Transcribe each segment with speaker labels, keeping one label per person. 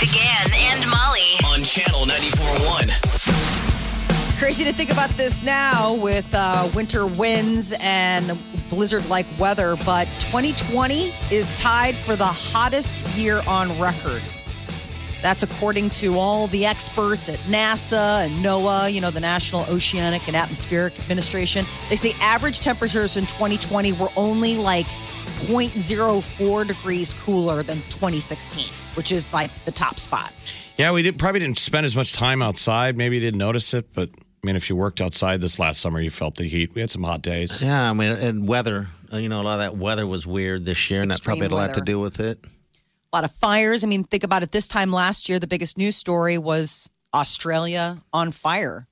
Speaker 1: With Big Party began and Molly.
Speaker 2: on channel 94.1.
Speaker 3: It's crazy to think about this now with uh, winter winds and blizzard like weather, but 2020 is tied for the hottest year on record. That's according to all the experts at NASA and NOAA, you know, the National Oceanic and Atmospheric Administration. They say average temperatures in 2020 were only like 0.04 degrees cooler than 2016, which is like the top spot.
Speaker 4: Yeah, we did, probably didn't spend as much time outside. Maybe you didn't notice it, but I mean, if you worked outside this last summer, you felt the heat. We had some hot days.
Speaker 5: Yeah, I mean, and weather. uh, You know, a lot of that weather was weird this year, and that
Speaker 3: Extreme
Speaker 5: probably had a lot to do with it.
Speaker 3: a lot of fires. I mean, think about it. This time last year, the biggest news story was Australia on fire.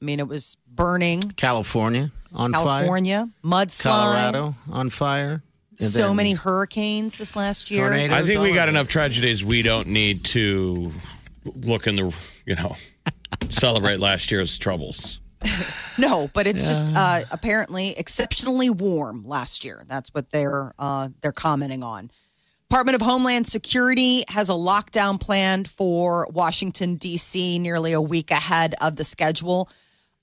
Speaker 3: I mean, it was burning.
Speaker 5: California on fire.
Speaker 3: California, mudslides.
Speaker 5: Colorado on fire. And
Speaker 3: So
Speaker 5: then
Speaker 3: many hurricanes this last year.
Speaker 5: tornadoes,
Speaker 4: I think we got enough tragedies. We don't need to look in the, you know, celebrate last year's troubles.
Speaker 3: No, but it's just uh, apparently exceptionally warm last year. That's what they're uh, they're commenting on. Department of Homeland Security has a lockdown planned for Washington D.C. nearly a week ahead of the schedule.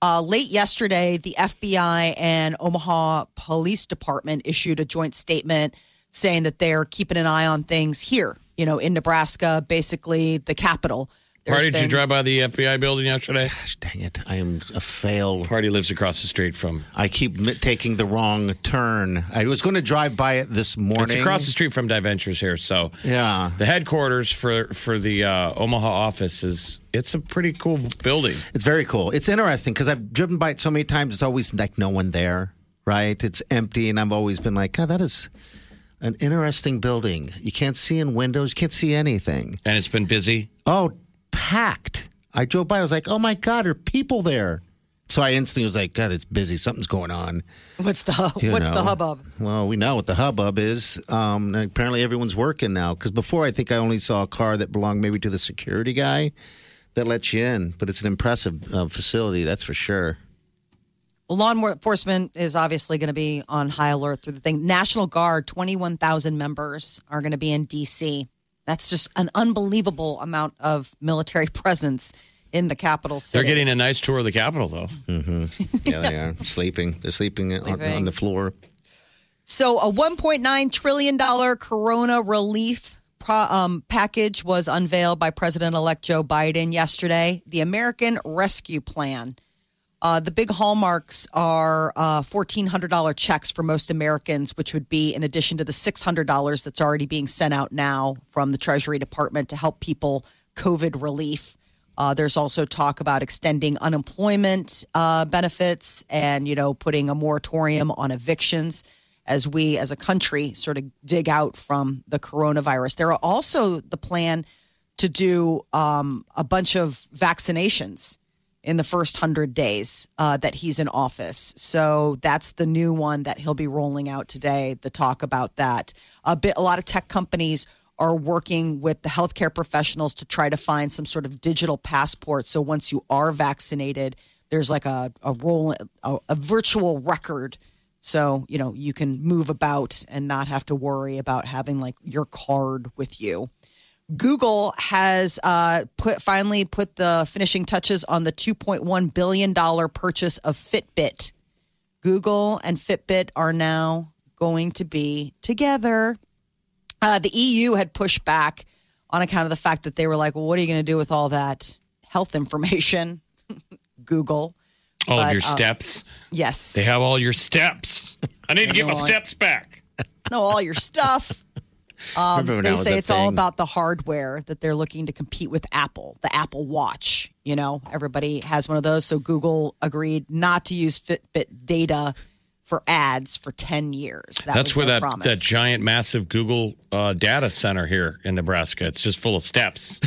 Speaker 3: Uh, late yesterday, the FBI and Omaha Police Department issued a joint statement saying that they're keeping an eye on things here. You know, in Nebraska, basically the capital. There's
Speaker 4: Party, did you drive by the FBI building yesterday?
Speaker 5: Gosh, dang it! I am a fail.
Speaker 4: Party lives across the street from.
Speaker 5: I keep taking the wrong turn. I was going to drive by it this morning.
Speaker 4: It's across the street from Diventures here. So
Speaker 5: Yeah.
Speaker 4: the headquarters for for the uh, Omaha office is it's a pretty cool building.
Speaker 5: It's very cool. It's interesting because I've driven by it so many times. It's always like no one there, right? It's empty, and I've always been like, God, that is an interesting building. You can't see in windows. You can't see anything.
Speaker 4: And it's been busy.
Speaker 5: Oh, packed. I drove by. I was like, Oh my God, are people there? So I instantly was like, God, it's busy. Something's going on.
Speaker 3: What's the
Speaker 5: You
Speaker 3: what's the hubbub?
Speaker 5: Well, we know what the hubbub is. Um, apparently, everyone's working now. Because before, I think I only saw a car that belonged maybe to the security guy that lets you in. But it's an impressive uh, facility, that's for sure.
Speaker 3: Well, law enforcement is obviously going to be on high alert through the thing. National Guard, 21,000 members are going to be in D.C. That's just an unbelievable amount of military presence in the capital city.
Speaker 4: They're getting a nice tour of the capital, though.
Speaker 5: Yeah, they are sleeping. They're sleeping, on-
Speaker 3: Sleeping.
Speaker 5: On, the floor.
Speaker 3: So, a $1.9 trillion corona relief pro, um, package was unveiled by President elect Joe Biden yesterday. The American Rescue Plan. Uh, the big hallmarks are uh, $1,400 checks for most Americans, which would be in addition to the $600 that's already being sent out now from the Treasury Department to help people COVID relief. Uh, there's also talk about extending unemployment uh, benefits and, you know, putting a moratorium on evictions as we as a country sort of dig out from the coronavirus. There are also the plan to do um, a bunch of vaccinations in the first 100 days uh, that he's in office. So that's the new one that he'll be rolling out today, the talk about that. A bit a lot of tech companies are working with the healthcare professionals to try to find some sort of digital passport so once you are vaccinated, there's like a a roll a, a virtual record so, you know, you can move about and not have to worry about having like your card with you. Google has uh, put finally put the finishing touches on the $2.1 billion purchase of Fitbit. Google and Fitbit are now going to be together. Uh, the EU had pushed back on account of the fact that they were like, well, what are you going to do with all that health information? Google.
Speaker 4: All of your
Speaker 3: uh,
Speaker 4: steps.
Speaker 3: Yes.
Speaker 4: They have all your steps. I need to get my steps back.
Speaker 3: No, all your stuff. Um, they say
Speaker 5: a
Speaker 3: it's all about the hardware that they're looking to compete with Apple, the Apple Watch. You know, everybody has one of those. So Google agreed not to use Fitbit data for ads for 10 years. That
Speaker 4: That's where that,
Speaker 3: promise.
Speaker 4: that giant, massive Google uh, data center here in Nebraska. It's just full of steps.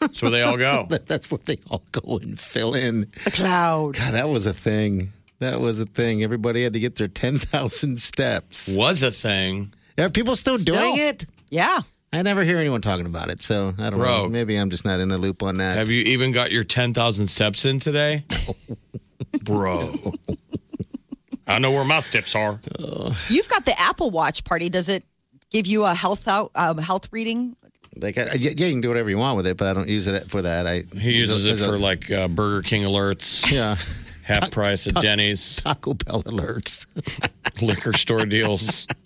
Speaker 4: That's where they all go.
Speaker 5: That's where they all go and fill in.
Speaker 3: the cloud.
Speaker 5: God, that was a thing. That was a thing. Everybody had to get their 10,000 steps.
Speaker 4: Was a thing.
Speaker 5: Are people still,
Speaker 3: Still.
Speaker 5: doing it?
Speaker 3: Yeah.
Speaker 5: I never hear anyone talking about it, so I don't
Speaker 4: Bro.
Speaker 5: know. Maybe I'm just not in the loop on that.
Speaker 4: Have you even got your 10,000 steps in today? Bro. I know where my steps are.
Speaker 3: You've got the Apple Watch party. Does it give you a health out um, health reading?
Speaker 5: Like, I, yeah, yeah, you can do whatever you want with it, but I don't use it for that. I
Speaker 4: He uses it
Speaker 5: as a-
Speaker 4: for like uh, Burger King alerts,
Speaker 5: yeah,
Speaker 4: half price at Denny's,
Speaker 5: Taco Bell alerts.
Speaker 4: liquor store deals.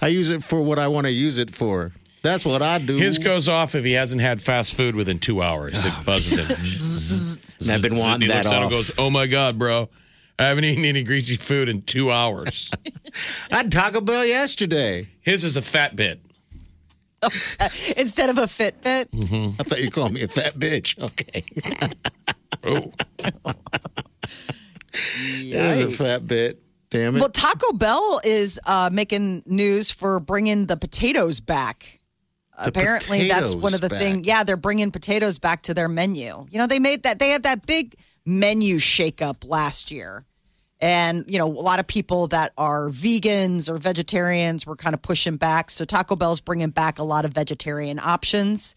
Speaker 5: I use it for what I want to use it for. That's what I do.
Speaker 4: His goes off if he hasn't had fast food within two hours. It oh, buzzes him.
Speaker 5: And I've been wanting
Speaker 4: he
Speaker 5: that
Speaker 4: it
Speaker 5: off.
Speaker 4: and goes, "Oh my god, bro, I haven't eaten any greasy food in two hours."
Speaker 5: I had Taco Bell yesterday.
Speaker 4: His is a fat bit.
Speaker 3: Instead of a Fitbit? Mm-hmm.
Speaker 5: I thought you called me a fat bitch. Okay,
Speaker 4: Oh,
Speaker 5: it was a fat bit. Damn it.
Speaker 3: Well, Taco Bell is uh, making news for bringing the potatoes back.
Speaker 5: The
Speaker 3: Apparently, that's one of the
Speaker 5: back.
Speaker 3: things. Yeah, they're bringing potatoes back to their menu. You know, they made that. They had that big menu shakeup last year, and you know, a lot of people that are vegans or vegetarians were kind of pushing back. So Taco Bell's bringing back a lot of vegetarian options.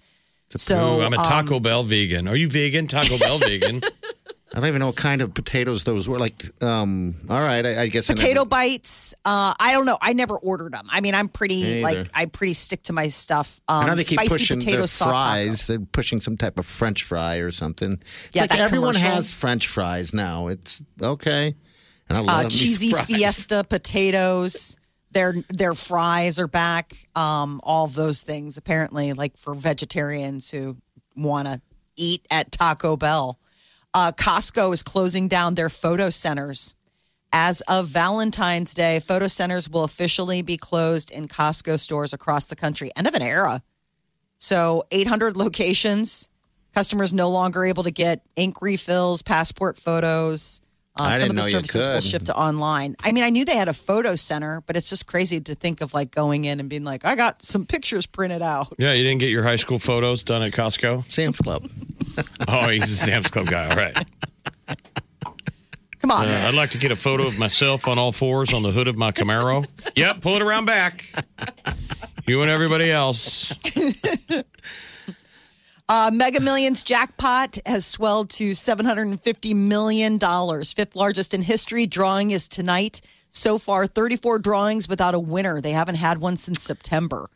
Speaker 3: So
Speaker 4: Ooh, I'm a
Speaker 3: um,
Speaker 4: Taco Bell vegan. Are you vegan? Taco Bell vegan?
Speaker 5: I don't even know what kind of potatoes those were. Like, um, all right, I, I guess I
Speaker 3: potato
Speaker 5: never-
Speaker 3: bites. Uh, I don't know. I never ordered them. I mean, I'm pretty like. I pretty stick to my stuff. Um,
Speaker 5: I know they keep
Speaker 3: spicy
Speaker 5: pushing
Speaker 3: potato
Speaker 5: their
Speaker 3: soft taco.
Speaker 5: fries. They're pushing some type of French fry or something. It's
Speaker 3: Yeah,
Speaker 5: like everyone
Speaker 3: commercial.
Speaker 5: has French fries now. It's okay. And I love
Speaker 3: Uh, cheesy fiesta potatoes. Their their fries are back. Um, all of those things apparently, like for vegetarians who want to eat at Taco Bell. Uh, Costco is closing down their photo centers. As of Valentine's Day, photo centers will officially be closed in Costco stores across the country. End of an era. So 800 locations. Customers no longer able to get ink refills, passport photos. Uh,
Speaker 5: I
Speaker 3: some
Speaker 5: didn't
Speaker 3: of the
Speaker 5: know
Speaker 3: services will shift to online. I mean, I knew they had a photo center, but it's just crazy to think of like going in and being like, I got some pictures printed out.
Speaker 4: yeah, you didn't get your high school photos done at Costco?
Speaker 5: Sam's Club.
Speaker 4: Oh, he's a Sam's Club guy. All right.
Speaker 3: Come on.
Speaker 4: Uh, I'd like to get a photo of myself on all fours on the hood of my Camaro. Yep, pull it around back. You and everybody else.
Speaker 3: Uh, Mega Millions jackpot has swelled to $750 million, fifth largest in history. Drawing is tonight. So far, 34 drawings without a winner. They haven't had one since September.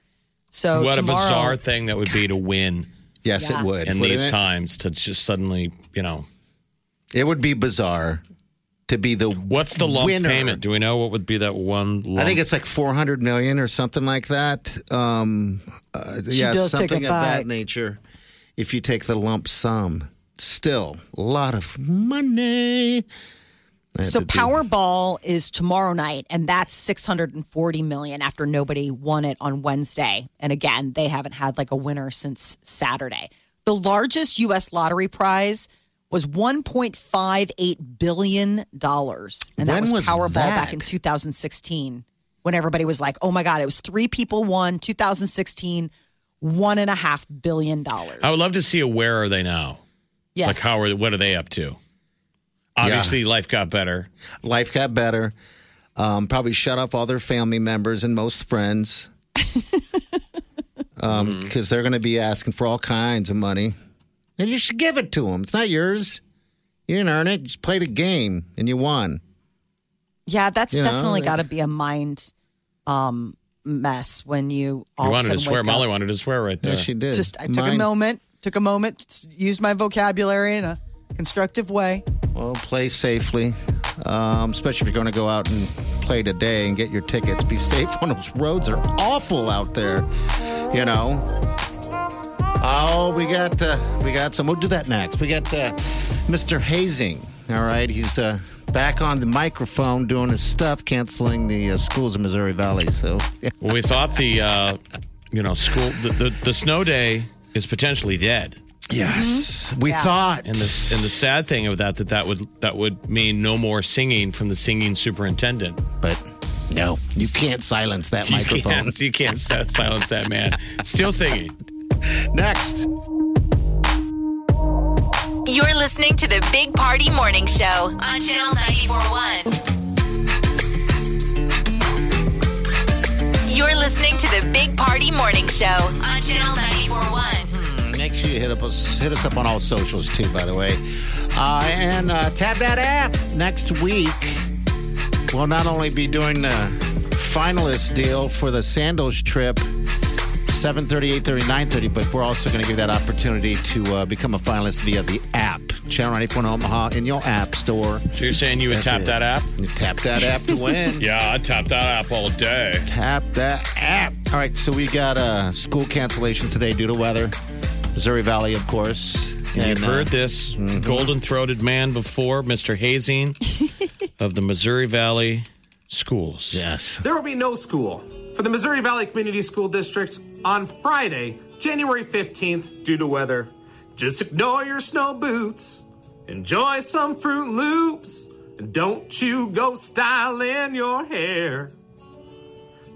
Speaker 3: So
Speaker 4: what
Speaker 3: tomorrow,
Speaker 4: a bizarre thing that would be to win
Speaker 5: Yes,
Speaker 3: Yeah.
Speaker 5: it would.
Speaker 4: in
Speaker 5: wouldn't
Speaker 4: these
Speaker 5: it?
Speaker 4: times to just suddenly, you know.
Speaker 5: It would be bizarre to be the
Speaker 4: What's the lump
Speaker 5: winner.
Speaker 4: payment? Do we know what would be that one lump?
Speaker 5: I think it's like 400 million or something like that. Um, uh, yeah,
Speaker 3: does take a
Speaker 5: something of that nature. If you take the lump sum, still a lot of money.
Speaker 3: So Powerball is tomorrow night, and that's 640 million after nobody won it on Wednesday. And again, they haven't had like a winner since Saturday. The largest U.S. lottery prize was 1.58 billion dollars, and that
Speaker 5: When
Speaker 3: was,
Speaker 5: was
Speaker 3: Powerball back in 2016. When everybody was like, "Oh my God!" It was three people won. 2016, one and a half billion dollars.
Speaker 4: I would love to see a where are they now?
Speaker 3: Yes.
Speaker 4: Like how are what are they up to? Obviously, life got better.
Speaker 5: life got better. Um, probably shut off all their family members and most friends because they're going to be asking for all kinds of money. And you should give it to them. It's not yours. You didn't earn it. You just played a game and you won.
Speaker 3: Yeah, that's
Speaker 5: You
Speaker 3: definitely got to be a mind um, mess when you all
Speaker 4: You wanted to swear. Molly wanted to swear right there.
Speaker 5: Yes, she did.
Speaker 3: Just I took a moment, took a moment, used my vocabulary in a constructive way.
Speaker 5: Well, play safely, um, especially if you're going to go out and play today and get your tickets. Be safe on those roads are awful out there. You know. Oh, we got uh, we got some. We'll do that next. We got uh, Mr. Hoesing. All right, he's uh, back on the microphone doing his stuff, canceling the uh, schools in Missouri Valley. So
Speaker 4: we thought the uh, you know school the, the the snow day is potentially dead.
Speaker 5: Yes, we
Speaker 3: Yeah.
Speaker 5: thought.
Speaker 4: And the and the sad thing of that that that would that would mean no more singing from the singing superintendent.
Speaker 5: but no, you can't silence that
Speaker 4: You
Speaker 5: microphone.
Speaker 4: can't, you can't silence that man. Still singing.
Speaker 5: Next.
Speaker 1: You're listening to the Big Party Morning Show on Channel 941. You're listening to the Big Party Morning Show on Channel 941.
Speaker 5: Make sure you hit up us hit us up on all socials too, by the way. Uh, and uh, tap that app next week. We'll not only be doing the finalist deal for the Sandals trip, 7:30, 8:30, 9:30, but we're also going to give that opportunity to uh, become a finalist via the app, Channel 94 in Omaha, in your app store.
Speaker 4: So you're saying you would
Speaker 5: That's
Speaker 4: tap
Speaker 5: it.
Speaker 4: that app?
Speaker 5: You tap that app to win.
Speaker 4: Yeah, I'd tap that app all day.
Speaker 5: Tap that app. All right, so we got a school cancellation today due to weather. Missouri Valley, of course.
Speaker 4: You've
Speaker 5: And, uh,
Speaker 4: heard this golden throated man before, Mr. Hoesing of the Missouri Valley Schools.
Speaker 5: Yes.
Speaker 6: There will be no school for the Missouri Valley Community School District on Friday, January 15th, due to weather. Just ignore your snow boots, enjoy some Froot Loops, and don't you go styling your hair.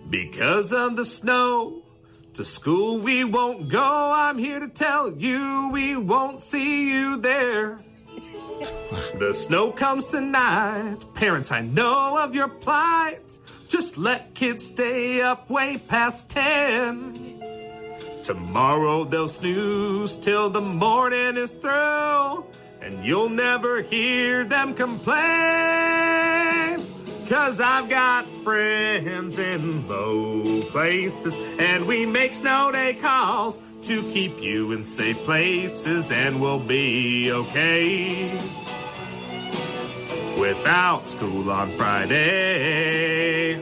Speaker 6: Because of the snow, to school we won't go. I'm here to tell you we won't see you there. The snow comes tonight. Parents, I know of your plight. Just let kids stay up way past 10. Tomorrow they'll snooze till the morning is through, and you'll never hear them complain. Cause I've got friends in low places, and we make snow day calls to keep you in safe places, and we'll be okay without school on Friday.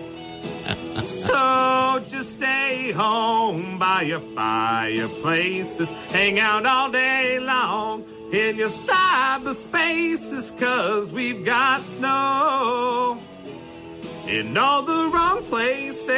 Speaker 6: so just stay home by your fireplaces, hang out all day long in your cyberspaces, cause we've got snow in all the wrong places.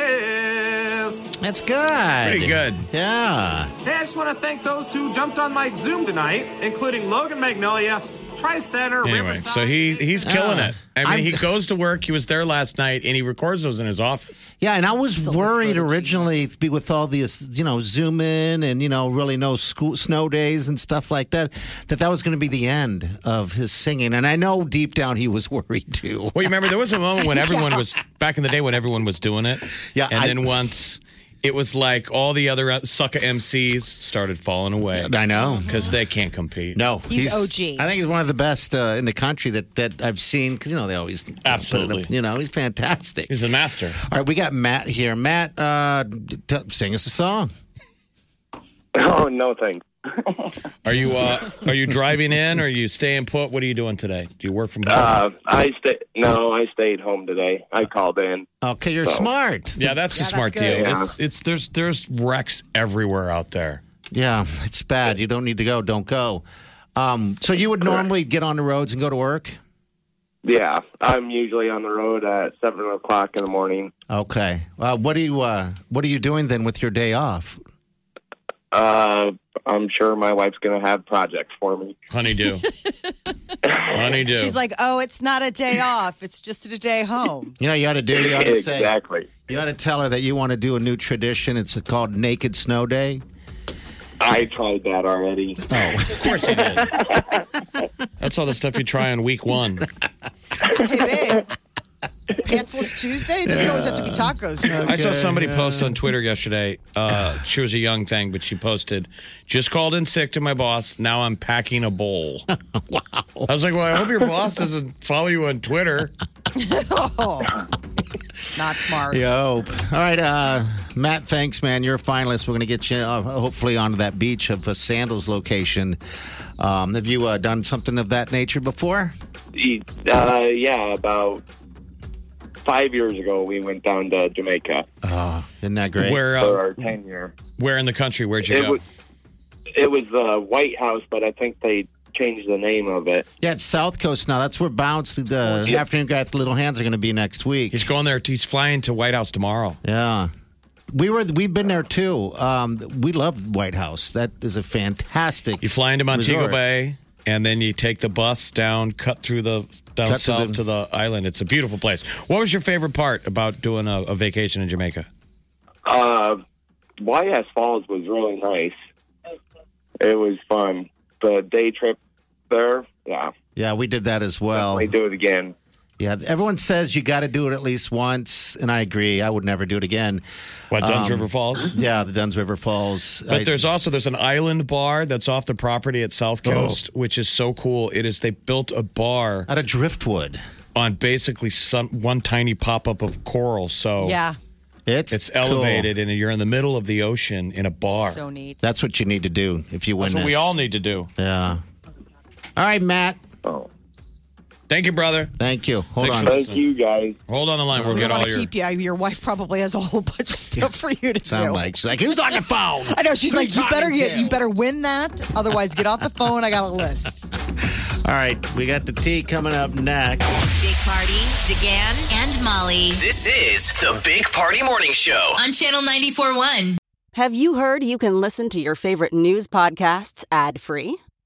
Speaker 5: That's good.
Speaker 4: Pretty good.
Speaker 5: Yeah.
Speaker 6: Hey, I just want to thank those who jumped on my Zoom tonight, including Logan Magnolia, Tri Center,
Speaker 4: Anyway,
Speaker 6: Riverside.
Speaker 4: so he he's killing
Speaker 5: Ah.
Speaker 4: it. I mean,
Speaker 5: I'm-
Speaker 4: he goes to work. He was there last night, and he records those in his office.
Speaker 5: Yeah, and I was
Speaker 3: Silver
Speaker 5: worried
Speaker 3: throated
Speaker 5: originally to be with all these, you know, zoom in and you know, really no school snow days and stuff like that. That that was going to be the end of his singing, and I know deep down he was worried too.
Speaker 4: Well, you remember there was a moment when everyone was back in the day when everyone was doing it.
Speaker 5: Yeah,
Speaker 4: and
Speaker 5: I-
Speaker 4: then once it was like all the other uh, sucker MCs started falling away.
Speaker 5: I know.
Speaker 4: because they can't compete.
Speaker 5: No,
Speaker 3: He's OG.
Speaker 5: I think he's one of the best uh, in the country that that I've seen because you know they always put it up-
Speaker 4: Absolutely.
Speaker 5: You know, he's fantastic.
Speaker 4: he's a master.
Speaker 5: All right, we got Matt here. Matt, uh, t- sing us a song.
Speaker 7: Oh no, thanks.
Speaker 4: Are you uh, are you driving in? Or are you staying put? What are you doing today? Do you work from home?
Speaker 7: Uh, I stay. No, I stayed home today. I called in.
Speaker 5: Okay, you're
Speaker 7: So-
Speaker 5: smart.
Speaker 4: yeah, that's
Speaker 3: Yeah,
Speaker 4: a smart
Speaker 3: that's
Speaker 4: deal.
Speaker 7: Yeah.
Speaker 4: It's it's there's there's wrecks everywhere out there.
Speaker 5: Yeah, it's bad. You don't need to go. Don't go. Um, so you would normally get on the roads and go to work.
Speaker 7: Yeah, I'm usually on the road at seven o'clock in the morning.
Speaker 5: Okay. Uh, what are you uh, What are you doing then with your day off?
Speaker 7: Uh, I'm sure my wife's gonna have projects for me.
Speaker 4: Honeydew, honeydew.
Speaker 3: She's like, oh, it's not a day off. It's just a day home.
Speaker 5: You know, you ought to do. You ought to say.
Speaker 7: exactly.
Speaker 5: You ought to tell her that you want to do a new tradition. It's called Naked Snow Day.
Speaker 7: I tried that already.
Speaker 5: Oh,
Speaker 4: of course you did. That's all the stuff you try on week one.
Speaker 3: Hey, babe. Pantsless Tuesday? It doesn't always have to be tacos. No.
Speaker 4: I saw somebody post on Twitter yesterday. Uh, she was a young thing, but she posted, "Just called in sick to my boss. Now I'm packing a bowl." wow! I was like, "Well, I hope your boss doesn't follow you on Twitter."
Speaker 3: Not smart.
Speaker 5: yo. All right, uh, Matt. Thanks, man. You're a finalist. We're going to get you uh, hopefully onto that beach of a Sandals location. Um, have you uh, done something of that nature before?
Speaker 7: Uh, yeah, about five years ago, we went down to Jamaica
Speaker 5: Oh, isn't that great?
Speaker 4: Where
Speaker 7: for
Speaker 4: uh,
Speaker 7: our ten year.
Speaker 4: where in the country? Where'd you
Speaker 7: It
Speaker 4: go?
Speaker 7: was it was the Whitehouse, but I think they changed the name of it.
Speaker 5: Yeah, it's South Coast now. That's where Bounce, the
Speaker 7: Yes.
Speaker 5: afternoon guy with the little hands, are going to be next week.
Speaker 4: He's going there. He's flying to Whitehouse tomorrow.
Speaker 5: Yeah. We were we've been there too. Um, we love Whitehouse. That is a fantastic.
Speaker 4: You fly into Montego
Speaker 5: resort.
Speaker 4: Bay, and then you take the bus down, cut through the down
Speaker 5: Cut to
Speaker 4: south
Speaker 5: the-
Speaker 4: to the island. It's a beautiful place. What was your favorite part about doing a, a vacation in Jamaica?
Speaker 7: Uh, YS Falls was really nice. It was fun. The day trip there, yeah,
Speaker 5: Yeah, we did that as well.
Speaker 7: we do it again.
Speaker 5: Yeah, everyone says you got to do it at least once, and I agree. I would never do it again.
Speaker 4: What Dunn's
Speaker 5: Um,
Speaker 4: River Falls?
Speaker 5: Yeah, the Dunn's River Falls.
Speaker 4: But
Speaker 5: I-
Speaker 4: there's also there's an island bar that's off the property at South
Speaker 5: Oh.
Speaker 4: Coast, which is so cool. It is they built a bar
Speaker 5: out of driftwood.
Speaker 4: on basically some, one tiny pop up of coral. So
Speaker 3: Yeah,
Speaker 5: It's
Speaker 4: it's
Speaker 5: cool.
Speaker 4: elevated, and you're in the middle of the ocean in a bar.
Speaker 3: so neat.
Speaker 5: That's what you need to do if you win
Speaker 4: That's what
Speaker 5: this.
Speaker 4: we all need to do.
Speaker 5: Yeah. All right, Matt.
Speaker 7: Oh,
Speaker 4: Thank you, brother.
Speaker 5: Thank you. Hold
Speaker 4: Thanks
Speaker 5: on.
Speaker 4: for
Speaker 7: thank you guys.
Speaker 4: Hold on the line. We'll
Speaker 3: We
Speaker 4: get
Speaker 3: don't
Speaker 4: all
Speaker 3: want to
Speaker 4: your.
Speaker 3: keep you. Your wife probably has a whole bunch of stuff for you to
Speaker 5: Sound
Speaker 3: do.
Speaker 5: like she's like, who's on the phone?
Speaker 3: I know she's
Speaker 5: Who
Speaker 3: like, you better get, you better win that, otherwise get off the phone. I got a list.
Speaker 5: All right, we got the tea coming up next.
Speaker 1: Big Party, DeGan, and Molly
Speaker 2: This is the Big Party Morning Show.
Speaker 1: on Channel 94.1.
Speaker 8: Have you heard you can listen to your favorite news podcasts ad free?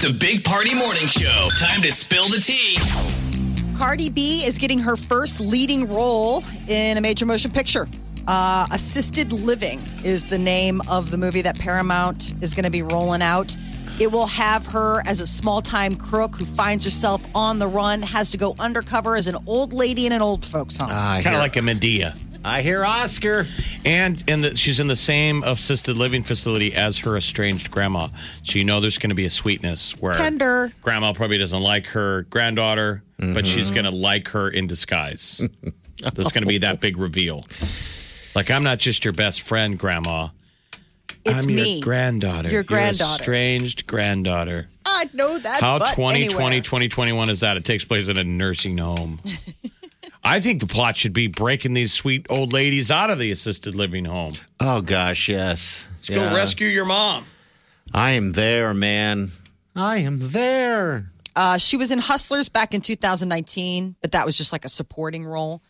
Speaker 2: The Big Party Morning Show. Time to spill the tea.
Speaker 3: Cardi B is getting her first leading role in a major motion picture. Uh, Assisted Living is the name of the movie that Paramount is going to be rolling out. It will have her as a small time crook who finds herself on the run, has to go undercover as an old lady in an old folks home.
Speaker 5: I
Speaker 4: Kind of like a Madea.
Speaker 5: I hear Oscar.
Speaker 4: And in the, she's in the same assisted living facility as her estranged grandma. So you know there's going to be a sweetness where
Speaker 3: Tender.
Speaker 4: grandma probably doesn't like her granddaughter, but she's mm-hmm. going to like her in disguise. There's going to be that big reveal. Like, I'm not just your best friend, grandma.
Speaker 3: It's
Speaker 4: I'm
Speaker 3: me.
Speaker 4: your granddaughter.
Speaker 3: Your granddaughter.
Speaker 4: estranged granddaughter.
Speaker 3: I know that.
Speaker 4: How
Speaker 3: but
Speaker 4: 2020,
Speaker 3: anywhere.
Speaker 4: 2021 is that? It takes place in a nursing home. I think the plot should be breaking these sweet old ladies out of the assisted living home.
Speaker 5: Oh gosh, yes.
Speaker 4: Let's go rescue your mom.
Speaker 5: I am there, man. I am there.
Speaker 3: Uh, she was in Hustlers back in 2019, but that was just like a supporting role.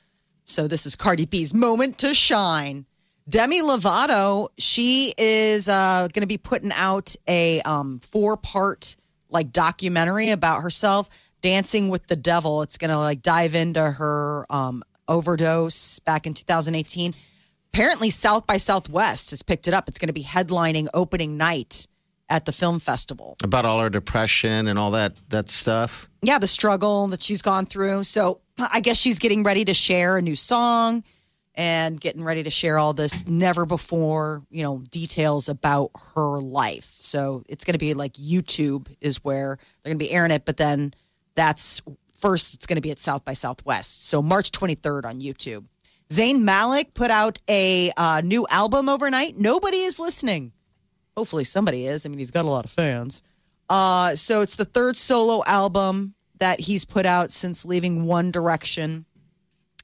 Speaker 3: So this is Cardi B's moment to shine. Demi Lovato, she is uh, going to be putting out a um, four-part like documentary about herself dancing with the devil. It's going to like dive into her um, overdose back in 2018. Apparently, South by Southwest has picked it up. It's going to be headlining opening night at the film festival.
Speaker 5: About all her depression and all that that stuff.
Speaker 3: yeah, the struggle that she's gone through. So I guess she's getting ready to share a new song and getting ready to share all this never before, you know, details about her life. So it's going to be like YouTube is where they're going to be airing it, but then that's first it's going to be at South by Southwest. So March 23rd on YouTube. Zayn Malik put out a uh, new album overnight. Nobody is listening. Hopefully somebody is. I mean, he's got a lot of fans. Uh, so it's the third solo album that he's put out since leaving One Direction.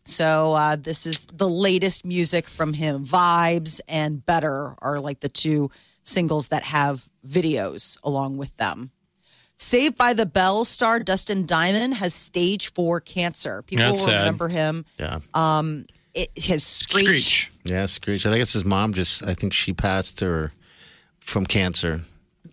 Speaker 3: So uh, this is the latest music from him. Vibes and Better are like the two singles that have videos along with them. Saved by the Bell star Dustin Diamond has stage four cancer. People
Speaker 4: That's
Speaker 3: will
Speaker 4: sad.
Speaker 3: remember him.
Speaker 5: Yeah.
Speaker 3: Um, It, his screech.
Speaker 4: Screech.
Speaker 5: Yeah, Screech. I think it's his mom. Just I think she passed her from cancer.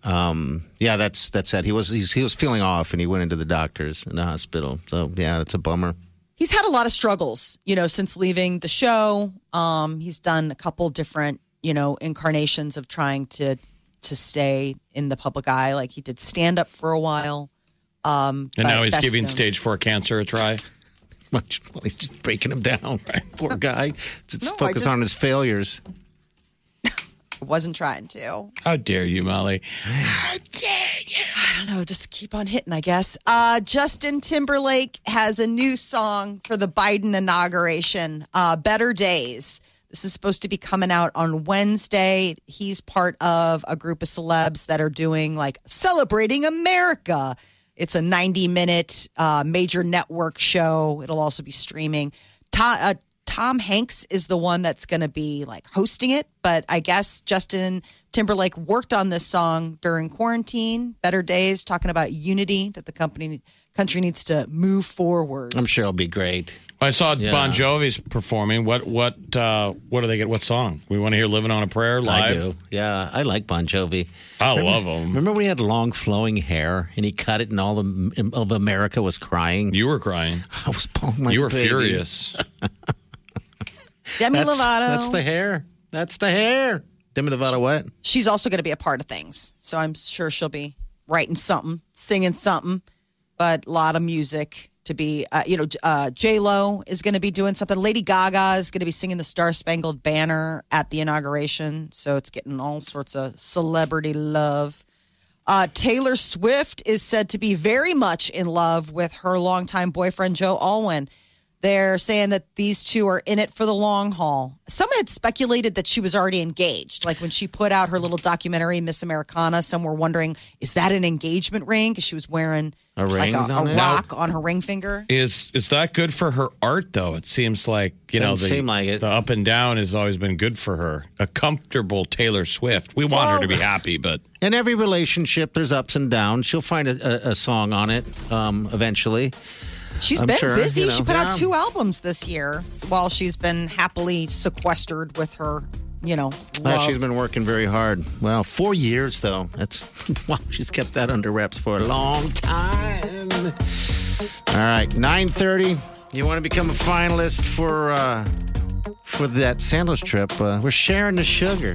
Speaker 5: Um, yeah, that's that's sad. He was he's, he was feeling off, and he went into the doctors in the hospital. So yeah, that's a bummer.
Speaker 3: he's had a lot of struggles, you know, since leaving the show. Um, he's done a couple different, you know, incarnations of trying to to stay in the public eye. Like he did stand up for a while, Um,
Speaker 4: And now he's giving
Speaker 3: known-
Speaker 4: stage four cancer a try.
Speaker 5: Much, well, he's just breaking him down. Right? Poor guy. Let's
Speaker 3: No,
Speaker 5: focus
Speaker 3: just-
Speaker 5: on his failures.
Speaker 3: wasn't trying to.
Speaker 4: How dare you, Molly? How dare you?
Speaker 3: I don't know, just keep on hitting, I guess. Uh, Justin Timberlake has a new song for the Biden inauguration, uh, Better Days. This is supposed to be coming out on Wednesday. He's part of a group of celebs that are doing like celebrating America. It's a 90 minute uh, major network show. It'll also be streaming. Tom, uh, Tom Hanks is the one that's going to be like hosting it, but I guess Justin Timberlake worked on this song during quarantine, Better Days, talking about unity that the company country needs to move forward.
Speaker 5: I'm sure it'll be great.
Speaker 4: I saw
Speaker 5: Yeah.
Speaker 4: Bon Jovi's performing. What what uh, what do they get? What song? We want to hear "Living on a Prayer" live.
Speaker 5: I do. Yeah, I like Bon Jovi.
Speaker 4: I
Speaker 5: Remember-
Speaker 4: love him.
Speaker 5: Remember when he had long flowing hair and he cut it and all the, of America was crying?
Speaker 4: You were crying.
Speaker 5: I was bawling like
Speaker 4: you were
Speaker 5: baby.
Speaker 4: furious.
Speaker 3: Demi
Speaker 5: That's,
Speaker 3: Lovato.
Speaker 5: that's the hair. That's the hair. Demi Lovato what?
Speaker 3: She's also going to be a part of things, so I'm sure she'll be writing something, singing something, but a lot of music to be. Uh, you know, uh, J Lo is going to be doing something. Lady Gaga is going to be singing the Star Spangled Banner at the inauguration, so it's getting all sorts of celebrity love. Uh, Taylor Swift is said to be very much in love with her longtime boyfriend, Joe Alwyn. They're saying that these two are in it for the long haul. Some had speculated that she was already engaged. Like when she put out her little documentary, Miss Americana, some were wondering, is that an engagement ring? Because she was wearing
Speaker 5: A
Speaker 3: like a,
Speaker 5: on
Speaker 3: a
Speaker 5: it?
Speaker 3: rock on her ring finger.
Speaker 4: Is is that good for her art though? It seems like you know
Speaker 5: Doesn't
Speaker 4: the,
Speaker 5: seem like it.
Speaker 4: the up and down has always been good for her. A comfortable Taylor Swift. We want her to be happy, but
Speaker 5: In every relationship, there's ups and downs. She'll find a, a, a song on it um, eventually.
Speaker 3: She's
Speaker 5: I'm
Speaker 3: been
Speaker 5: sure,
Speaker 3: busy.
Speaker 5: you know,
Speaker 3: she put
Speaker 5: yeah.
Speaker 3: out two albums this year while she's been happily sequestered with her, you know,
Speaker 5: she's been working very hard. Well, four years though. That's wow. She's kept that under wraps for a long time. All right, nine thirty. You want to become a finalist for uh, for that sandals trip? Uh, we're sharing the sugar,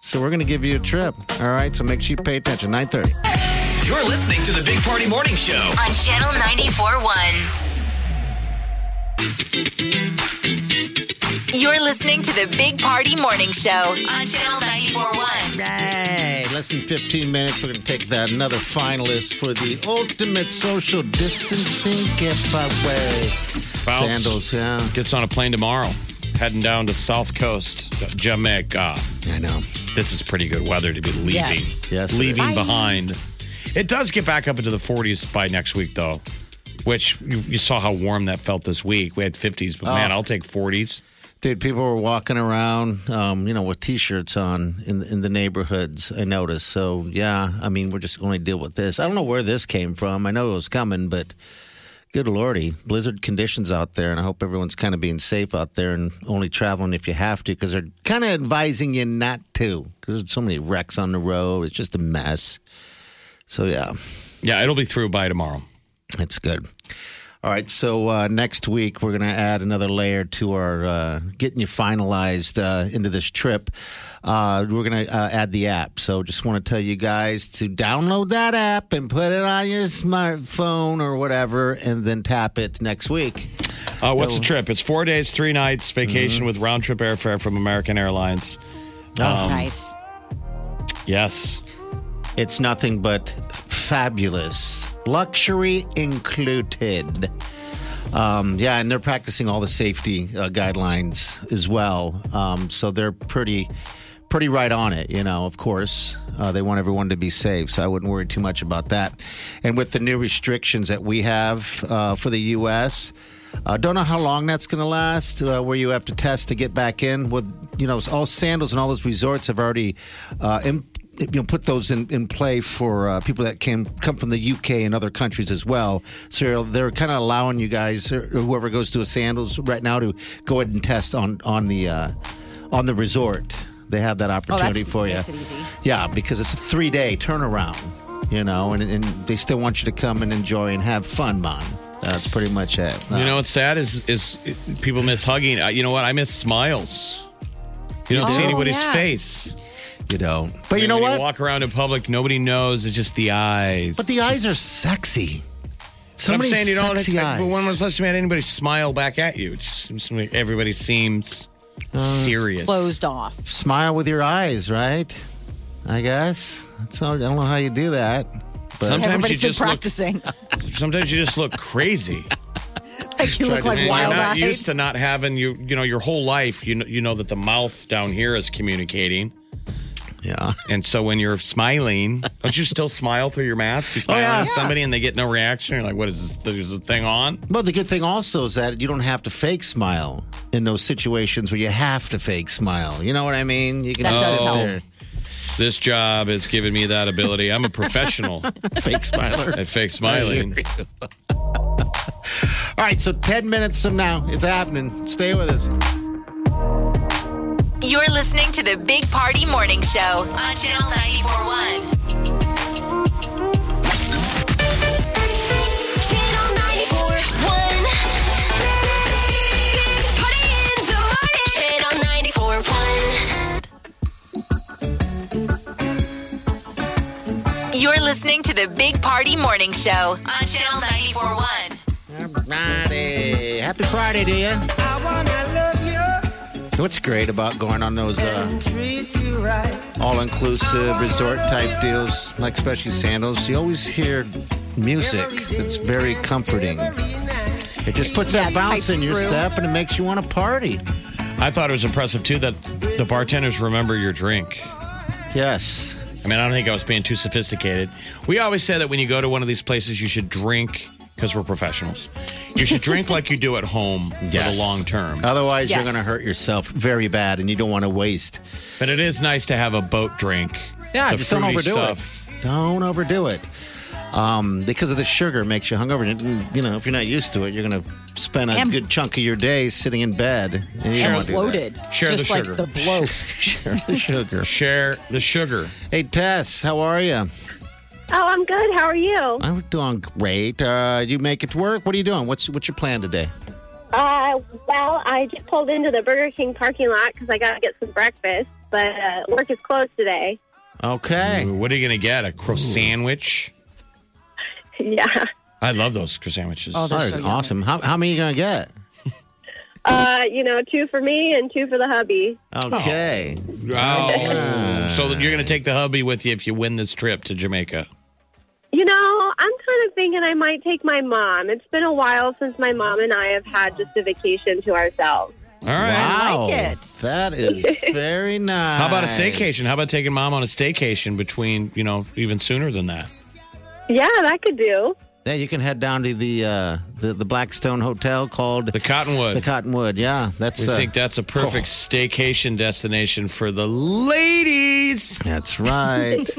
Speaker 5: so we're going to give you a trip. All right, so make sure you pay attention. Nine thirty.
Speaker 2: You're listening to the Big Party Morning Show.
Speaker 1: On Channel 94.1. You're listening to the Big Party Morning Show on Channel 94.1.
Speaker 5: Hey, less than 15 minutes. We're going to take that another finalist for the ultimate social distancing giveaway.
Speaker 4: Bounce
Speaker 5: Sandals, yeah.
Speaker 4: gets on a plane tomorrow, heading down to South Coast, uh, Jamaica.
Speaker 5: I know.
Speaker 4: This is pretty good weather to be leaving.
Speaker 3: Yes.
Speaker 5: Yes,
Speaker 4: leaving
Speaker 5: is.
Speaker 4: behind. It does get back up into the 40s by next week, though. Which you, you saw how warm that felt this week. We had 50s, but man,
Speaker 5: Oh.
Speaker 4: I'll take 40s.
Speaker 5: Dude, people were walking around, um, you know, with t-shirts on in in the neighborhoods. I noticed. So yeah, I mean, we're just going to deal with this. I don't know where this came from. I know it was coming, but good lordy, blizzard conditions out there, and I hope everyone's kind of being safe out there and only traveling if you have to, because they're kind of advising you not to, because there's so many wrecks on the road. It's just a mess. So yeah,
Speaker 4: Yeah, it'll be through by tomorrow.
Speaker 5: That's good. All right, so uh, next week we're going to add another layer to our uh, getting you finalized uh, into this trip. Uh, we're going to uh, add the app. So just want to tell you guys to download that app and put it on your smartphone or whatever, and then tap it next week.
Speaker 4: Uh, what's the trip? It's four days, three nights, vacation
Speaker 5: Mm-hmm.
Speaker 4: with round trip airfare from American Airlines.
Speaker 5: Oh,
Speaker 3: nice.
Speaker 4: Yes.
Speaker 5: It's nothing but fabulous. Luxury included. Um, yeah, and they're practicing all the safety uh, guidelines as well. Um, so they're pretty, pretty right on it. You know, of course, uh, they want everyone to be safe. So I wouldn't worry too much about that. And with the new restrictions that we have uh, for the U.S., uh, don't know how long that's going to last, uh, where you have to test to get back in. With you know, all sandals and all those resorts have already uh, im- you know put those in, in play for uh, people that came come from the UK and other countries as well. So they're kind of allowing you guys, or whoever goes to a sandals right now, to go ahead and test on on the uh, on the resort. They have that
Speaker 3: Oh,
Speaker 5: opportunity
Speaker 3: that's
Speaker 5: for you.
Speaker 3: makes it easy.
Speaker 5: Yeah, because it's a three day turnaround, you know, and, and they still want you to come and enjoy and have fun, man. That's pretty much it. Uh,
Speaker 4: You know what's sad is is people miss hugging. Uh, You know what? I miss smiles. You don't see
Speaker 3: Oh,
Speaker 4: anybody's
Speaker 3: yeah.
Speaker 4: face.
Speaker 5: You don't. But you
Speaker 4: I mean,
Speaker 5: know
Speaker 4: when
Speaker 5: what?
Speaker 4: walk around in public, nobody knows. It's just the eyes.
Speaker 5: but the
Speaker 4: It's
Speaker 5: eyes
Speaker 4: just-
Speaker 5: are sexy. So
Speaker 4: I'm saying you don't.
Speaker 5: sexy
Speaker 4: Like,
Speaker 5: eyes.
Speaker 4: but when was the last time you anybody smile back at you? It just seems to me everybody seems
Speaker 5: Uh,
Speaker 4: serious.
Speaker 3: Closed off.
Speaker 5: Smile with your eyes, right? I guess. That's all, I don't know how you do that. But
Speaker 4: Sometimes
Speaker 3: Everybody's
Speaker 4: you
Speaker 3: been
Speaker 4: just look.
Speaker 3: practicing.
Speaker 4: Sometimes you just look crazy.
Speaker 3: like you look
Speaker 5: to
Speaker 3: like
Speaker 4: And
Speaker 3: wild
Speaker 4: you're not
Speaker 3: eyed.
Speaker 4: used to not having you. You know, your whole life, you know, you know that the mouth down here is communicating,
Speaker 5: yeah.
Speaker 4: and so when you're smiling, don't you still smile through your mask? You oh, smile
Speaker 5: yeah.
Speaker 4: at somebody and they get no reaction. You're like, what is this? Is the thing on?
Speaker 5: But the good thing also is that you don't have to fake smile in those situations where you have to fake smile. You know what I mean? You can
Speaker 3: That
Speaker 5: just
Speaker 3: does
Speaker 5: sit
Speaker 3: help.
Speaker 5: there,
Speaker 4: This job has given me that ability. I'm a professional
Speaker 5: fake smiler.
Speaker 4: at fake smiling.
Speaker 5: All right, so 10 minutes from now, it's happening. Stay with us.
Speaker 1: You're listening to the Big Party Morning Show on Channel 941.
Speaker 9: Channel 94.1. Big Party in the morning. Channel 94.1.
Speaker 1: You're listening to the Big Party Morning Show on Channel 941.
Speaker 5: Friday. Happy Friday to you. What's great about going on those uh, all inclusive resort type deals, like especially sandals? You always hear music that's very comforting. It just puts
Speaker 3: Yeah,
Speaker 5: that bounce in your
Speaker 3: through.
Speaker 5: step and it makes you want to party.
Speaker 4: I thought it was impressive too that the bartenders remember your drink.
Speaker 5: Yes.
Speaker 4: I mean, I don't think I was being too sophisticated. We always say that when you go to one of these places, you should drink because we're professionals. You should drink like you do at home for
Speaker 5: Yes.
Speaker 4: the long term.
Speaker 5: Otherwise, you're going to hurt yourself very bad and you don't want to waste.
Speaker 4: But it is nice to have a boat drink.
Speaker 5: Yeah,
Speaker 4: the
Speaker 5: just don't overdo
Speaker 4: stuff.
Speaker 5: it. Don't overdo it. Um, because of the sugar makes you hungover. And, You know, if you're not used to it, you're going to spend a
Speaker 3: And-
Speaker 5: good chunk of your day sitting in bed. And you
Speaker 4: Sure.
Speaker 5: don't
Speaker 3: And bloated.
Speaker 4: Share the
Speaker 3: just like
Speaker 4: sugar.
Speaker 3: the bloat.
Speaker 5: Share the sugar.
Speaker 4: Share the sugar.
Speaker 5: Hey, Tess, how are you?
Speaker 10: Oh, I'm good. How are you?
Speaker 5: I'm doing great. Uh, you make it to work? What are you doing? What's what's your plan today?
Speaker 10: Uh, well, I just pulled into the Burger King parking lot because I got to get some breakfast, but uh, work is closed today.
Speaker 5: Okay.
Speaker 4: Ooh, what are you going to get? A croissant sandwich?
Speaker 10: yeah.
Speaker 4: I love those croissant sandwiches.
Speaker 3: Oh, they're so yummy.
Speaker 5: awesome. How, how many are you going to get?
Speaker 10: Uh, you know, two for me and two for the hubby.
Speaker 5: Okay.
Speaker 4: Oh. so you're going to take the hubby with you if you win this trip to Jamaica.
Speaker 10: You know, I'm kind of thinking I might take my mom. It's been a while since my mom and I have had just a vacation to ourselves.
Speaker 4: All right.
Speaker 5: Wow.
Speaker 3: like it.
Speaker 5: That is very nice.
Speaker 4: How about a staycation? How about taking mom on a staycation between, you know, even sooner than that?
Speaker 10: Yeah, that could do.
Speaker 5: Yeah, you can head down to the uh, the, the Blackstone Hotel called
Speaker 4: The Cottonwood.
Speaker 5: the Cottonwood. Yeah, that's
Speaker 4: we
Speaker 5: uh,
Speaker 4: think that's a perfect staycation destination for the ladies.
Speaker 5: that's right.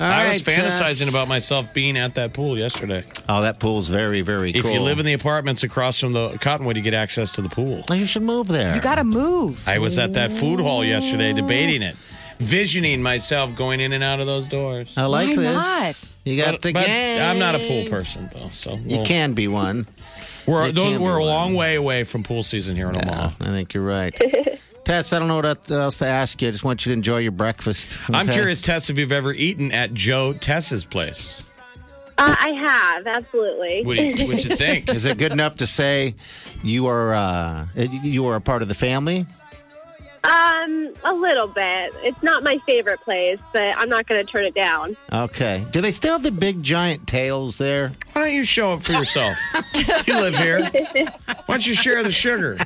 Speaker 5: All
Speaker 4: I was fantasizing
Speaker 5: Tess.
Speaker 4: about myself being at that pool yesterday.
Speaker 5: Oh, that pool's very very
Speaker 4: If
Speaker 5: cool.
Speaker 4: you live in the apartments across from the Cottonwood, you get access to the pool.
Speaker 5: Oh, you should move there.
Speaker 3: You got to move.
Speaker 4: I was at that food hall yesterday debating it, visioning myself going in and out of those doors.
Speaker 5: I like
Speaker 3: Why
Speaker 5: this.
Speaker 3: not?
Speaker 5: You got
Speaker 4: But-
Speaker 5: the
Speaker 4: but
Speaker 5: game.
Speaker 4: I'm not a pool person though, so
Speaker 5: You
Speaker 4: we'll-
Speaker 5: can be one.
Speaker 4: We're
Speaker 5: you
Speaker 4: those-
Speaker 5: be
Speaker 4: we're a
Speaker 5: one.
Speaker 4: long way away from pool season here in Omaha.
Speaker 5: I think you're right. Tess, I don't know what else to ask you. I just want you to enjoy your breakfast.
Speaker 4: I'm curious, Tess, if you've ever eaten at Joe Tess's place.
Speaker 10: Uh, I have, absolutely.
Speaker 4: What do you, what you think?
Speaker 5: Is it good enough to say you are uh, you are a part of the family?
Speaker 10: Um, a little bit. It's not my favorite place, but I'm not going to turn it down.
Speaker 5: Okay. Do they still have the big giant tails there?
Speaker 4: Why don't you show up for yourself? you live here. Why don't you share the sugar?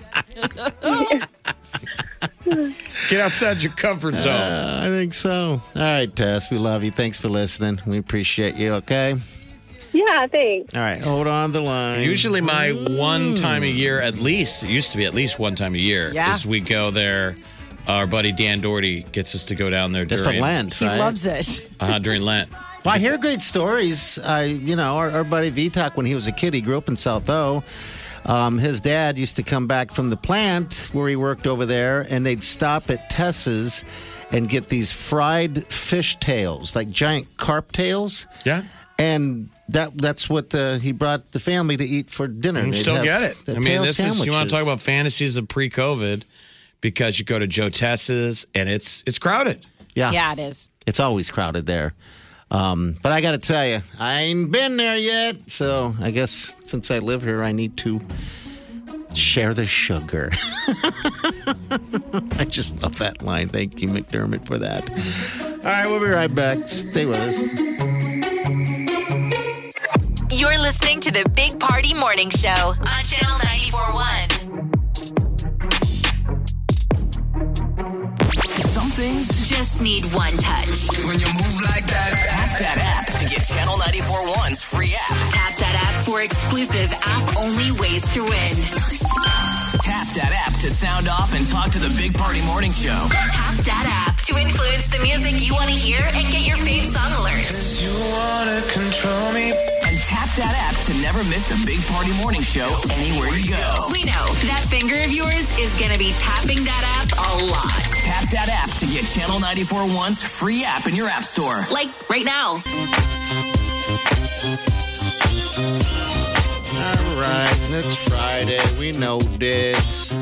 Speaker 4: Get outside your comfort zone.
Speaker 5: Uh, I think so. All right, Tess. We love you. Thanks for listening. We appreciate you. Okay.
Speaker 10: Yeah, thanks.
Speaker 5: All right. Hold on the line.
Speaker 4: Usually, my one time a year, at least, it used to be at least one time a year,
Speaker 3: Yeah.
Speaker 4: is we go there. Our buddy Dan Doherty gets us to go down there
Speaker 5: That's for
Speaker 4: during,
Speaker 5: Lent,
Speaker 3: He
Speaker 5: right?
Speaker 3: loves it.
Speaker 4: uh, during Lent.
Speaker 5: Well, I hear great stories. I, you know, our, our buddy Vitak, when he was a kid, he grew up in South O. Um, his dad used to come back from the plant where he worked over there, and they'd stop at Tess's and get these fried fish tails, like giant carp tails.
Speaker 4: Yeah.
Speaker 5: And that that's what uh, he brought the family to eat for dinner.
Speaker 4: You
Speaker 5: They'd
Speaker 4: still
Speaker 5: have
Speaker 4: get it.
Speaker 5: the
Speaker 4: I mean,
Speaker 5: tail
Speaker 4: this is you want to
Speaker 5: sandwiches.
Speaker 4: talk about fantasies of pre-COVID because you go to Joe Tess's and it's it's crowded.
Speaker 5: Yeah.
Speaker 3: Yeah, it is.
Speaker 5: It's always crowded there. Um, but I got to tell you, I ain't been there yet. So I guess since I live here, I need to share the sugar. I just love that line. Thank you, McDermott, for that. All right, we'll be right back. Stay with us.
Speaker 1: Listening to the Big Party Morning Show on Channel 941.
Speaker 2: Some things
Speaker 1: Just need one touch.
Speaker 2: when you move like that, tap that app to get Channel 941's free app.
Speaker 1: Tap that app for exclusive app only ways to win.
Speaker 2: Tap that app to sound off and talk to the Big Party Morning Show.
Speaker 1: Tap that app to influence the music you want to hear and get your fave song alerts.
Speaker 2: You wanna control me. And tap that app to never miss the Big Party Morning Show anywhere you go.
Speaker 1: We know that finger of yours is going to be tapping that app a lot.
Speaker 2: Tap that app to get Channel 941's free app in your app store.
Speaker 1: Like right now.
Speaker 5: All right, it's Friday. We know this.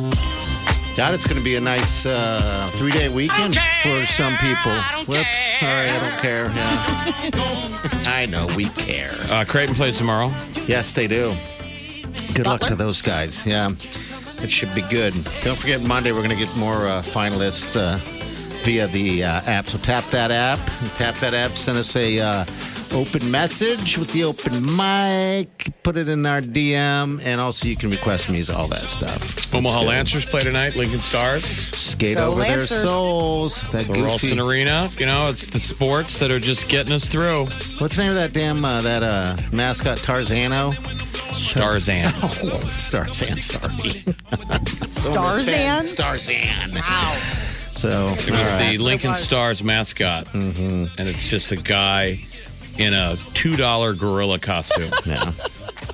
Speaker 5: God, it's going to be a nice uh, three day weekend for some people. Whoops, sorry, I don't care. Yeah. I know, we care.
Speaker 4: Uh, Creighton plays tomorrow.
Speaker 5: Yes, they do. Good luck to those guys. Yeah, it should be good. Don't forget, Monday we're going to get more uh, finalists uh, via the uh, app. So tap that app. Tap that app. Send us a uh, open message with the open mic. Put it in our DM, and also you can request me all that stuff.
Speaker 4: Omaha
Speaker 5: That's good.
Speaker 4: Lancers play tonight. Lincoln Stars.
Speaker 5: skate
Speaker 3: Go
Speaker 5: over
Speaker 3: Lancers.
Speaker 5: their souls. That
Speaker 4: The. Ralston Arena. You know, it's the sports that are just getting us through.
Speaker 5: What's the name of that damn uh, that uh, mascot Tarzano?
Speaker 4: Starzan.
Speaker 5: Oh, Starzan. Sorry.
Speaker 3: Starzan?
Speaker 5: Starzan.
Speaker 3: Wow.
Speaker 5: So
Speaker 4: It was the Lincoln Stars mascot, mm-hmm. and it's just a guy in a two dollar gorilla costume.
Speaker 5: yeah.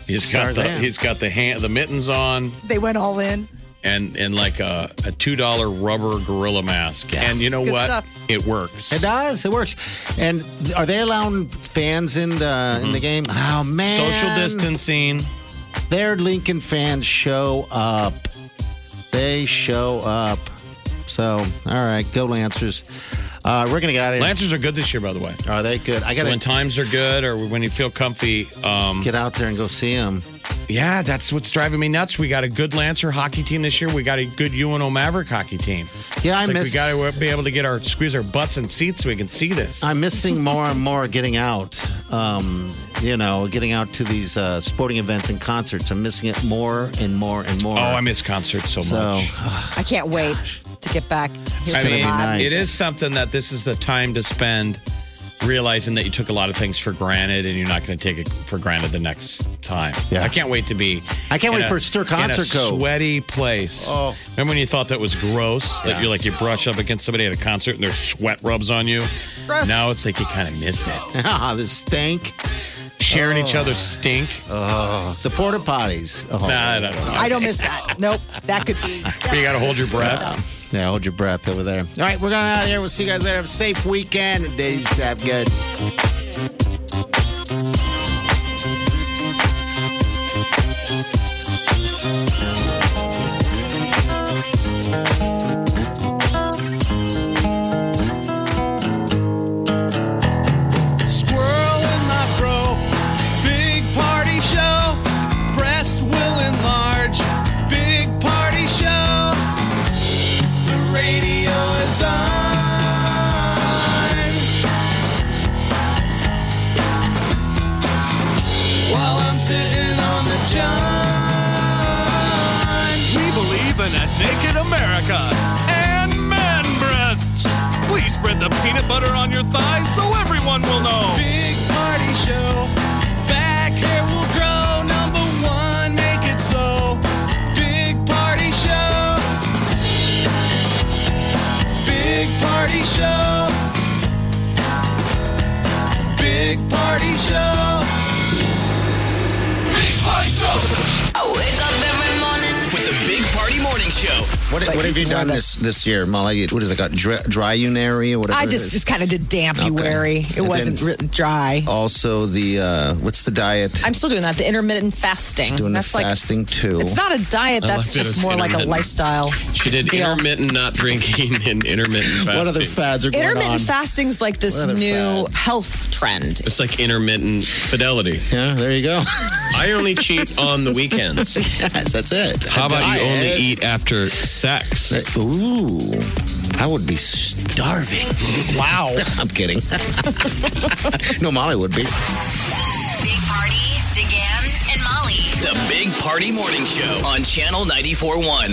Speaker 4: He's got the
Speaker 5: Tarzan.
Speaker 4: he's got the hand the mittens on
Speaker 3: They went all in.
Speaker 4: and and like a, a two dollar rubber gorilla mask.
Speaker 5: Yeah.
Speaker 4: And you know
Speaker 3: Good
Speaker 4: what?
Speaker 3: stuff.
Speaker 4: It works.
Speaker 5: It does. It works. And are they allowing fans in the in the game? Oh man,
Speaker 4: Mm-hmm. Social distancing.
Speaker 5: Their Lincoln fans show up. They show up. So all right, go Lancers. Uh, we're gonna get out of here.
Speaker 4: Lancers are good this year, by the way.
Speaker 5: Are they good? I
Speaker 4: So
Speaker 5: gotta
Speaker 4: when times are good or when you feel comfy, um,
Speaker 5: get out there and go see them.
Speaker 4: yeah, that's what's driving me nuts. We got a good Lancer hockey team this year. We got a good UNO Maverick hockey team.
Speaker 5: Yeah,
Speaker 4: It's
Speaker 5: I
Speaker 4: like
Speaker 5: miss.
Speaker 4: we got to be able to get our squeeze our butts in seats so we can see this.
Speaker 5: I'm missing more and more getting out. Um, you know, getting out to these uh, sporting events and concerts. I'm missing it more and more and more.
Speaker 4: oh, I miss concerts so,
Speaker 5: so.
Speaker 4: much.
Speaker 3: I can't wait to get back. Here's
Speaker 4: I mean,
Speaker 5: nice.
Speaker 4: it is something that this is the time to spend realizing that you took a lot of things for granted and you're not going to take it for granted the next time.
Speaker 5: Yeah.
Speaker 4: I can't wait to be.
Speaker 5: I can't wait
Speaker 4: a-
Speaker 5: for Stir
Speaker 4: in a
Speaker 5: Concert Co.
Speaker 4: sweaty place.
Speaker 5: Oh.
Speaker 4: Remember when you thought that was gross? That
Speaker 5: Yeah.
Speaker 4: you're like you brush up against somebody at a concert and their sweat rubs on you.
Speaker 3: Gross.
Speaker 4: Now it's like you kind of miss it.
Speaker 5: Ah, the stank.
Speaker 4: Sharing each other's stink.
Speaker 5: Oh, the porta potties. Oh.
Speaker 4: Nah, I don't know.
Speaker 3: I don't miss that. Nope. That could be.
Speaker 4: You got to hold your breath.
Speaker 5: Yeah, hold your breath over there. All right, we're going out of here. We'll see you guys later. Have a safe weekend. Days have good. What, what have you done this this year, Molly? What is it got? Dry, dryunary or whatever?
Speaker 3: I just just kind of did dampy-wary. It
Speaker 5: And
Speaker 3: wasn't re- dry.
Speaker 5: also the uh, what's the diet?
Speaker 3: I'm still doing that. The intermittent fasting.
Speaker 5: doing
Speaker 3: that's
Speaker 5: the
Speaker 3: like
Speaker 5: fasting too.
Speaker 3: it's not a diet.
Speaker 4: I
Speaker 3: That's just more like a lifestyle.
Speaker 4: She did
Speaker 3: Deal.
Speaker 4: intermittent not drinking and intermittent fasting.
Speaker 5: what other fads are going
Speaker 3: Intermittent
Speaker 5: on?
Speaker 3: fasting's like this new
Speaker 5: fads?
Speaker 3: health trend.
Speaker 4: It's like intermittent fidelity.
Speaker 5: yeah, there you go.
Speaker 4: I only cheat on the weekends.
Speaker 5: yes, that's it.
Speaker 4: How about you only eat after sex?
Speaker 5: Ooh, I would be starving.
Speaker 3: Wow.
Speaker 5: I'm kidding. no, Molly would be.
Speaker 1: Big Party, DeGan, and Molly.
Speaker 2: The Big Party Morning Show on Channel 94.1.